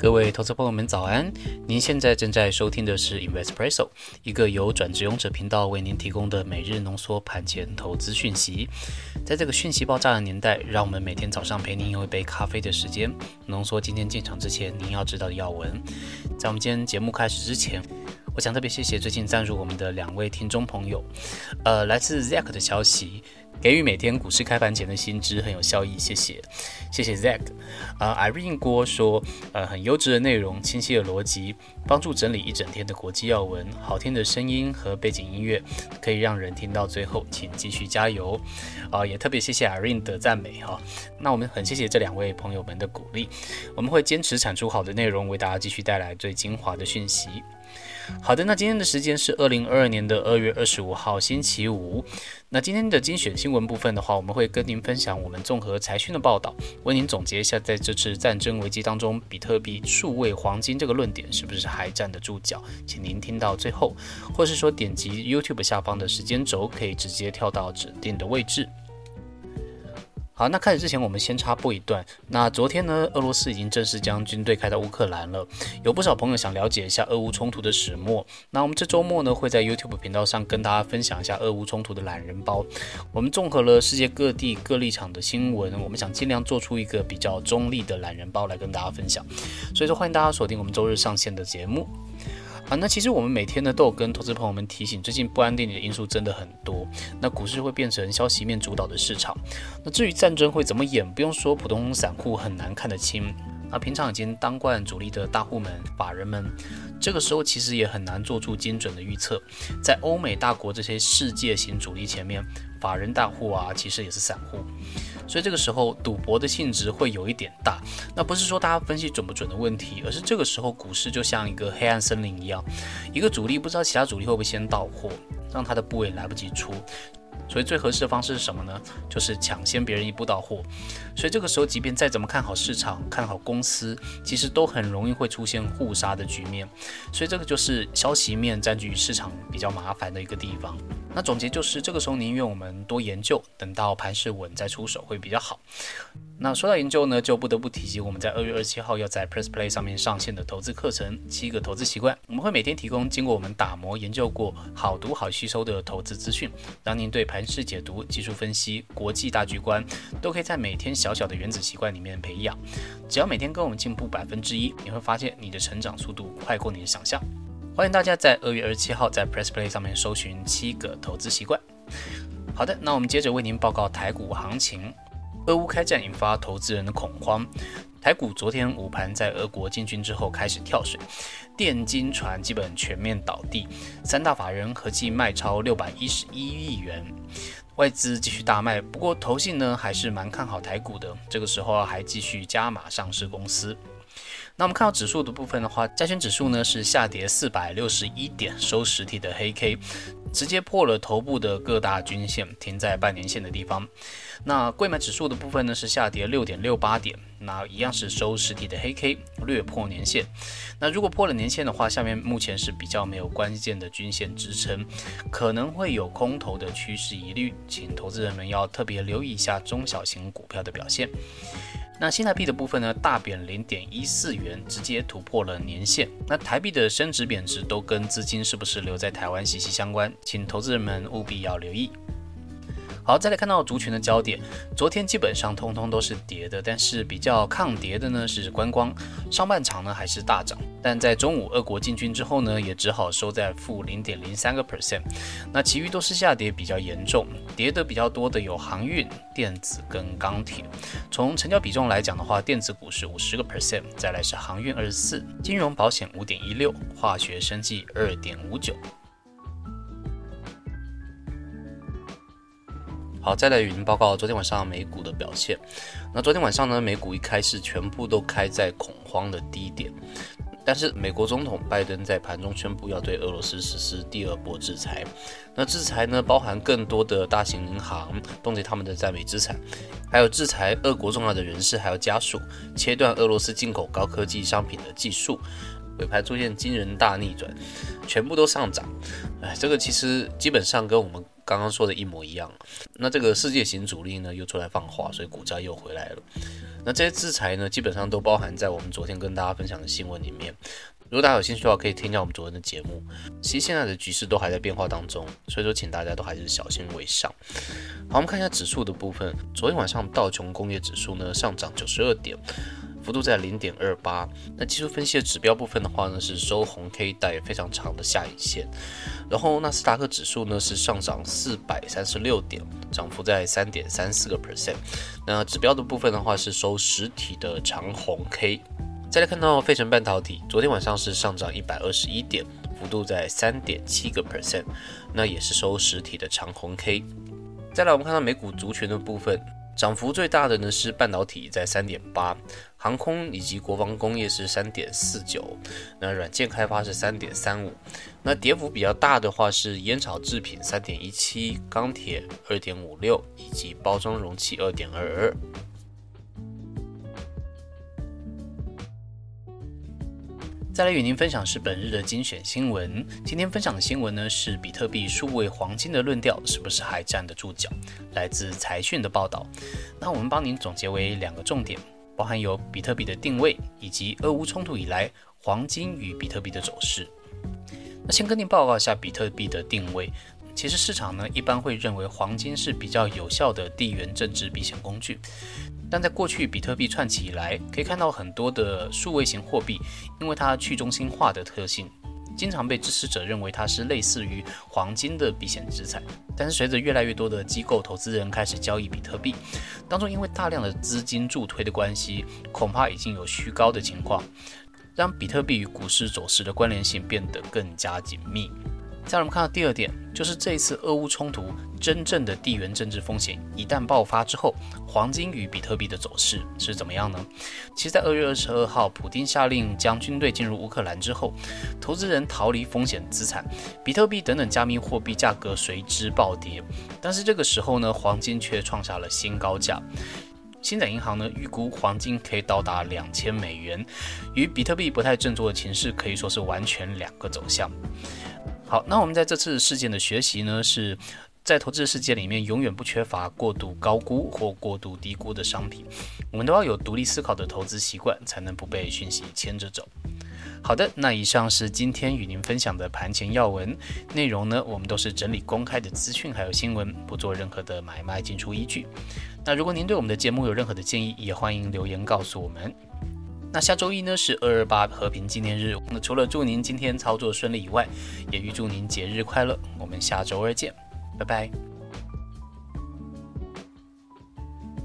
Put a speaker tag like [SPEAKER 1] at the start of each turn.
[SPEAKER 1] 各位投资朋友们早安！您现在正在收听的是 Investpresso，一个由转职勇者频道为您提供的每日浓缩盘前投资讯息。在这个讯息爆炸的年代，让我们每天早上陪您用一杯咖啡的时间，浓缩今天进场之前您要知道的要闻。在我们今天节目开始之前，我想特别谢谢最近赞助我们的两位听众朋友，呃，来自 Zack 的消息。给予每天股市开盘前的薪资很有效益，谢谢，谢谢 Zack。啊，Irene 郭说，呃，很优质的内容，清晰的逻辑，帮助整理一整天的国际要闻，好听的声音和背景音乐，可以让人听到最后，请继续加油。啊，也特别谢谢 Irene 的赞美哈。那我们很谢谢这两位朋友们的鼓励，我们会坚持产出好的内容，为大家继续带来最精华的讯息。好的，那今天的时间是二零二二年的二月二十五号星期五。那今天的精选新闻部分的话，我们会跟您分享我们综合财讯的报道，为您总结一下在这次战争危机当中，比特币、数位黄金这个论点是不是还站得住脚？请您听到最后，或是说点击 YouTube 下方的时间轴，可以直接跳到指定的位置。好，那开始之前，我们先插播一段。那昨天呢，俄罗斯已经正式将军队开到乌克兰了。有不少朋友想了解一下俄乌冲突的始末。那我们这周末呢，会在 YouTube 频道上跟大家分享一下俄乌冲突的懒人包。我们综合了世界各地各立场的新闻，我们想尽量做出一个比较中立的懒人包来跟大家分享。所以说，欢迎大家锁定我们周日上线的节目。啊，那其实我们每天呢都有跟投资朋友们提醒，最近不安定的因素真的很多。那股市会变成消息面主导的市场。那至于战争会怎么演，不用说，普通散户很难看得清。那平常已经当惯主力的大户们、法人们，这个时候其实也很难做出精准的预测。在欧美大国这些世界型主力前面，法人大户啊，其实也是散户。所以这个时候赌博的性质会有一点大，那不是说大家分析准不准的问题，而是这个时候股市就像一个黑暗森林一样，一个主力不知道其他主力会不会先到货，让他的部位来不及出。所以最合适的方式是什么呢？就是抢先别人一步到货。所以这个时候，即便再怎么看好市场、看好公司，其实都很容易会出现互杀的局面。所以这个就是消息面占据市场比较麻烦的一个地方。那总结就是，这个时候宁愿我们多研究，等到盘势稳再出手会比较好。那说到研究呢，就不得不提及我们在二月二十七号要在 Press Play 上面上线的投资课程《七个投资习惯》。我们会每天提供经过我们打磨研究过、好读好吸收的投资资讯，让您对盘势解读、技术分析、国际大局观都可以在每天小小的原子习惯里面培养。只要每天跟我们进步百分之一，你会发现你的成长速度快过你的想象。欢迎大家在二月二十七号在 Press Play 上面搜寻《七个投资习惯》。好的，那我们接着为您报告台股行情。俄乌开战引发投资人的恐慌，台股昨天午盘在俄国进军之后开始跳水，电金船基本全面倒地，三大法人合计卖超六百一十一亿元，外资继续大卖，不过投信呢还是蛮看好台股的，这个时候还继续加码上市公司。那我们看到指数的部分的话，加权指数呢是下跌四百六十一点，收实体的黑 K，直接破了头部的各大均线，停在半年线的地方。那贵买指数的部分呢是下跌六点六八点，那一样是收实体的黑 K，略破年线。那如果破了年线的话，下面目前是比较没有关键的均线支撑，可能会有空头的趋势疑虑，请投资人们要特别留意一下中小型股票的表现。那新台币的部分呢，大贬零点一四元，直接突破了年限。那台币的升值贬值都跟资金是不是留在台湾息息相关，请投资人们务必要留意。好，再来看到族群的焦点，昨天基本上通通都是跌的，但是比较抗跌的呢是观光，上半场呢还是大涨，但在中午俄国进军之后呢，也只好收在负零点零三个 percent，那其余都是下跌比较严重，跌的比较多的有航运、电子跟钢铁。从成交比重来讲的话，电子股是五十个 percent，再来是航运二十四，金融保险五点一六，化学生技二点五九。好，再来与您报告昨天晚上美股的表现。那昨天晚上呢，美股一开市全部都开在恐慌的低点，但是美国总统拜登在盘中宣布要对俄罗斯实施第二波制裁。那制裁呢，包含更多的大型银行冻结他们的在美资产，还有制裁俄国重要的人士还有家属，切断俄罗斯进口高科技商品的技术。尾盘出现惊人大逆转，全部都上涨。哎，这个其实基本上跟我们。刚刚说的一模一样。那这个世界型主力呢又出来放话，所以股价又回来了。那这些制裁呢，基本上都包含在我们昨天跟大家分享的新闻里面。如果大家有兴趣的话，可以听一下我们昨天的节目。其实现在的局势都还在变化当中，所以说请大家都还是小心为上。好，我们看一下指数的部分。昨天晚上道琼工业指数呢上涨九十二点。幅度在零点二八。那技术分析的指标部分的话呢，是收红 K 带非常长的下影线。然后纳斯达克指数呢是上涨四百三十六点，涨幅在三点三四个 percent。那指标的部分的话是收实体的长红 K。再来看到费城半导体，昨天晚上是上涨一百二十一点，幅度在三点七个 percent。那也是收实体的长红 K。再来我们看到美股族群的部分。涨幅最大的呢是半导体在三点八，航空以及国防工业是三点四九，那软件开发是三点三五，那跌幅比较大的话是烟草制品三点一七，钢铁二点五六，以及包装容器二点二二。再来与您分享是本日的精选新闻。今天分享的新闻呢是比特币数位黄金的论调是不是还站得住脚？来自财讯的报道。那我们帮您总结为两个重点，包含有比特币的定位以及俄乌冲突以来黄金与比特币的走势。那先跟您报告一下比特币的定位。其实市场呢一般会认为黄金是比较有效的地缘政治避险工具。但在过去比特币串起以来，可以看到很多的数位型货币，因为它去中心化的特性，经常被支持者认为它是类似于黄金的避险资产。但是随着越来越多的机构投资人开始交易比特币，当中因为大量的资金助推的关系，恐怕已经有虚高的情况，让比特币与股市走势的关联性变得更加紧密。再我们看到第二点，就是这一次俄乌冲突真正的地缘政治风险一旦爆发之后，黄金与比特币的走势是怎么样呢？其实，在二月二十二号，普京下令将军队进入乌克兰之后，投资人逃离风险资产，比特币等等加密货币价格随之暴跌。但是这个时候呢，黄金却创下了新高价。星展银行呢预估黄金可以到达两千美元，与比特币不太振作的情势可以说是完全两个走向。好，那我们在这次事件的学习呢，是在投资的世界里面，永远不缺乏过度高估或过度低估的商品。我们都要有独立思考的投资习惯，才能不被讯息牵着走。好的，那以上是今天与您分享的盘前要闻内容呢，我们都是整理公开的资讯还有新闻，不做任何的买卖进出依据。那如果您对我们的节目有任何的建议，也欢迎留言告诉我们。那下周一呢是二二八和平纪念日。那除了祝您今天操作顺利以外，也预祝您节日快乐。我们下周二见，拜拜。